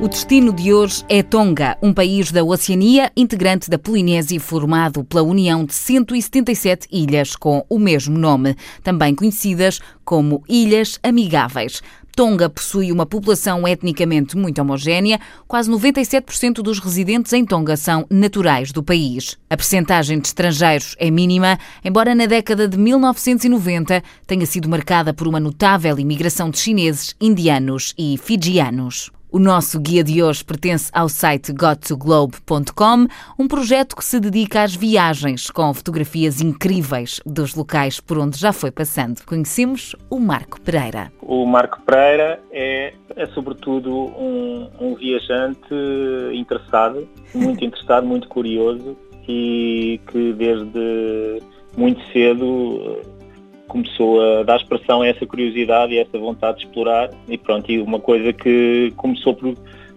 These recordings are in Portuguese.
O destino de hoje é Tonga, um país da Oceania, integrante da Polinésia, formado pela união de 177 ilhas com o mesmo nome, também conhecidas como Ilhas Amigáveis. Tonga possui uma população etnicamente muito homogénea, quase 97% dos residentes em Tonga são naturais do país. A percentagem de estrangeiros é mínima, embora na década de 1990 tenha sido marcada por uma notável imigração de chineses, indianos e fijianos. O nosso guia de hoje pertence ao site gotoglobe.com, um projeto que se dedica às viagens com fotografias incríveis dos locais por onde já foi passando. Conhecemos o Marco Pereira. O Marco Pereira é, é sobretudo um, um viajante interessado, muito interessado, muito curioso e que desde muito cedo começou a dar expressão a essa curiosidade e a essa vontade de explorar e pronto, e uma coisa que começou por,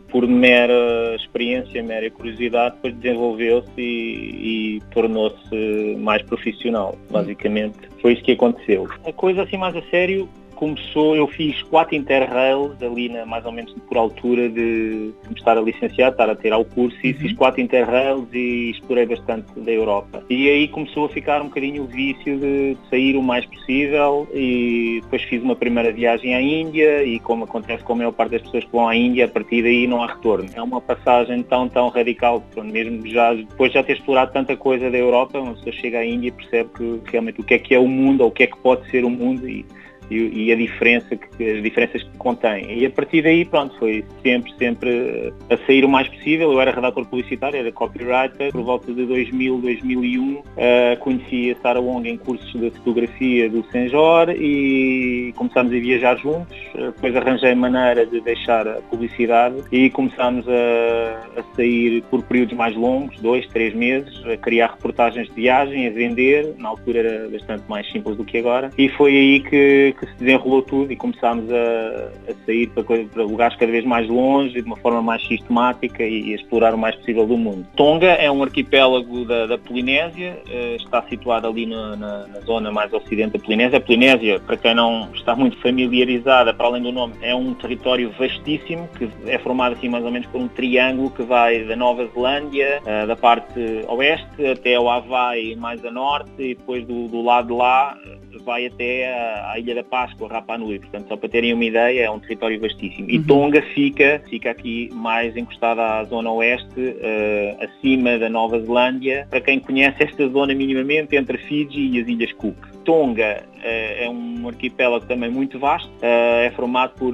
por mera experiência, mera curiosidade, depois desenvolveu-se e, e tornou-se mais profissional, basicamente. Foi isso que aconteceu. A coisa assim mais a sério começou, eu fiz quatro interrails ali na, mais ou menos por altura de, de estar a licenciar, estar a ter ao curso e uhum. fiz quatro interrails e explorei bastante da Europa. E aí começou a ficar um bocadinho o vício de sair o mais possível e depois fiz uma primeira viagem à Índia e como acontece com a maior parte das pessoas que vão à Índia, a partir daí não há retorno. É uma passagem tão, tão radical, mesmo já, depois de já ter explorado tanta coisa da Europa, uma pessoa chega à Índia e percebe que realmente o que é que é o mundo ou o que é que pode ser o mundo e e, e, a diferença que, as diferenças que contém. E a partir daí, pronto, foi sempre, sempre a sair o mais possível. Eu era redator publicitário, era copywriter. Por volta de 2000, 2001, uh, conheci a Sara Wong em cursos de fotografia do Senjor e começámos a viajar juntos. Uh, depois arranjei maneira de deixar a publicidade e começámos a, a sair por períodos mais longos, dois, três meses, a criar reportagens de viagem, a vender. Na altura era bastante mais simples do que agora. E foi aí que que se desenrolou tudo e começámos a, a sair para, para, lugares cada vez mais longe, de uma forma mais sistemática e, e a explorar o mais possível do mundo. Tonga é um arquipélago da, da Polinésia, uh, está situado ali na, na, na, zona mais ocidente da Polinésia. A Polinésia, para quem não está muito familiarizada, para além do nome, é um território vastíssimo que é formado assim mais ou menos por um triângulo que vai da Nova Zelândia, uh, da parte oeste até ao Havaí mais a norte e depois do, do lado de lá vai até à Ilha da Páscoa, Rapa Nui. Portanto, só para terem uma ideia, é um território vastíssimo. E uhum. Tonga fica, fica aqui mais encostada à zona oeste, uh, acima da Nova Zelândia. Para quem conhece esta zona minimamente, entre Fiji e as Ilhas Cook. Tonga é um arquipélago também muito vasto, é formado por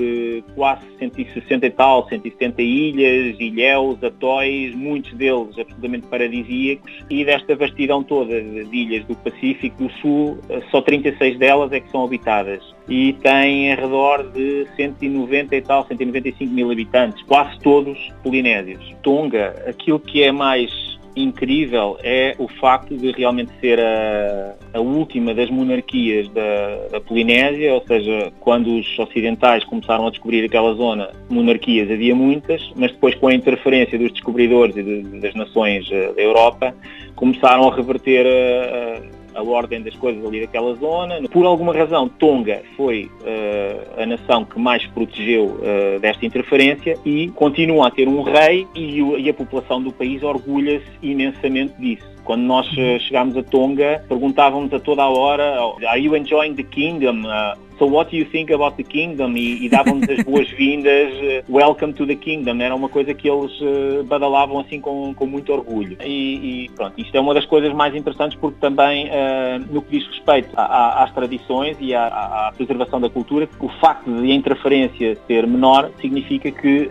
quase 160 e tal, 170 ilhas, ilhéus, atóis, muitos deles absolutamente paradisíacos. E desta vastidão toda de ilhas do Pacífico do Sul, só 36 delas é que são habitadas. E tem em redor de 190 e tal, 195 mil habitantes, quase todos polinésios. Tonga, aquilo que é mais incrível é o facto de realmente ser a, a última das monarquias da, da, Polinésia, ou seja, quando os ocidentais começaram a descobrir aquela zona, monarquias havia muitas, mas depois com a interferência dos descobridores e de, das nações eh, da Europa, começaram a reverter a, a a ordem das coisas ali daquela zona. Por alguma razão, Tonga foi uh, a nação que mais protegeu uh, desta interferência e continua a ter um rei e, e a população do país orgulha-se imensamente disso. Quando nós uh, chegámos a Tonga, perguntávamos a toda a hora, Are you enjoying the kingdom? Uh, so what do you think about the kingdom? E, e davam-nos as boas-vindas, uh, welcome to the kingdom. Era uma coisa que eles uh, badalavam assim com, com muito orgulho. E, e, pronto, isto é uma das coisas mais interessantes porque também uh, no que diz respeito às tradições e à, à, preservação da cultura, o facto de a interferência ser menor significa que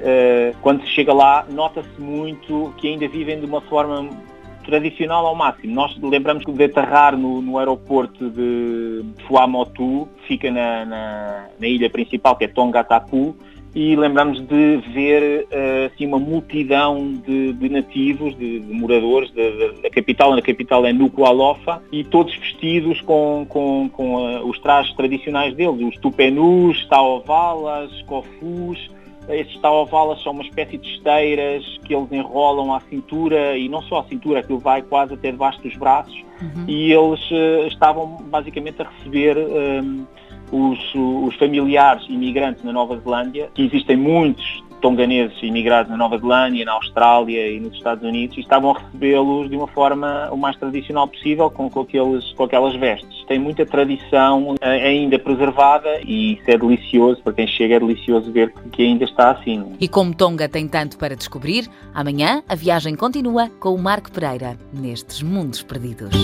quando se chega lá nota-se muito que ainda vivem de uma forma tradicional ao máximo. Nós lembramos de aterrar no, no aeroporto de Fuamotu, fica na, na, na, ilha principal, que é Tongatapu, e lembramos de ver uh, assim, uma multidão de, de nativos, de, de moradores da capital, a capital é Nuku'alofa, e todos vestidos com, com, com uh, os trajes tradicionais deles, os tupenus, taovalas, kofus, estes taovalas são uma espécie de esteiras que eles enrolam à cintura e não só à cintura, aquilo vai quase até debaixo dos braços uhum. e eles uh, estavam basicamente a receber um, os, os, familiares imigrantes na Nova Zelândia, que existem muitos tonganeses imigrados na Nova Zelândia, na Austrália e nos Estados Unidos e estavam a recebê-los de uma forma o mais tradicional possível, com, com, aqueles, com aquelas vestes. Tem muita tradição uh, ainda preservada e isso é delicioso, para quem chega é delicioso ver que, que ainda está assim. E como Tonga tem tanto para descobrir, amanhã a viagem continua com o Marco Pereira nestes mundos perdidos.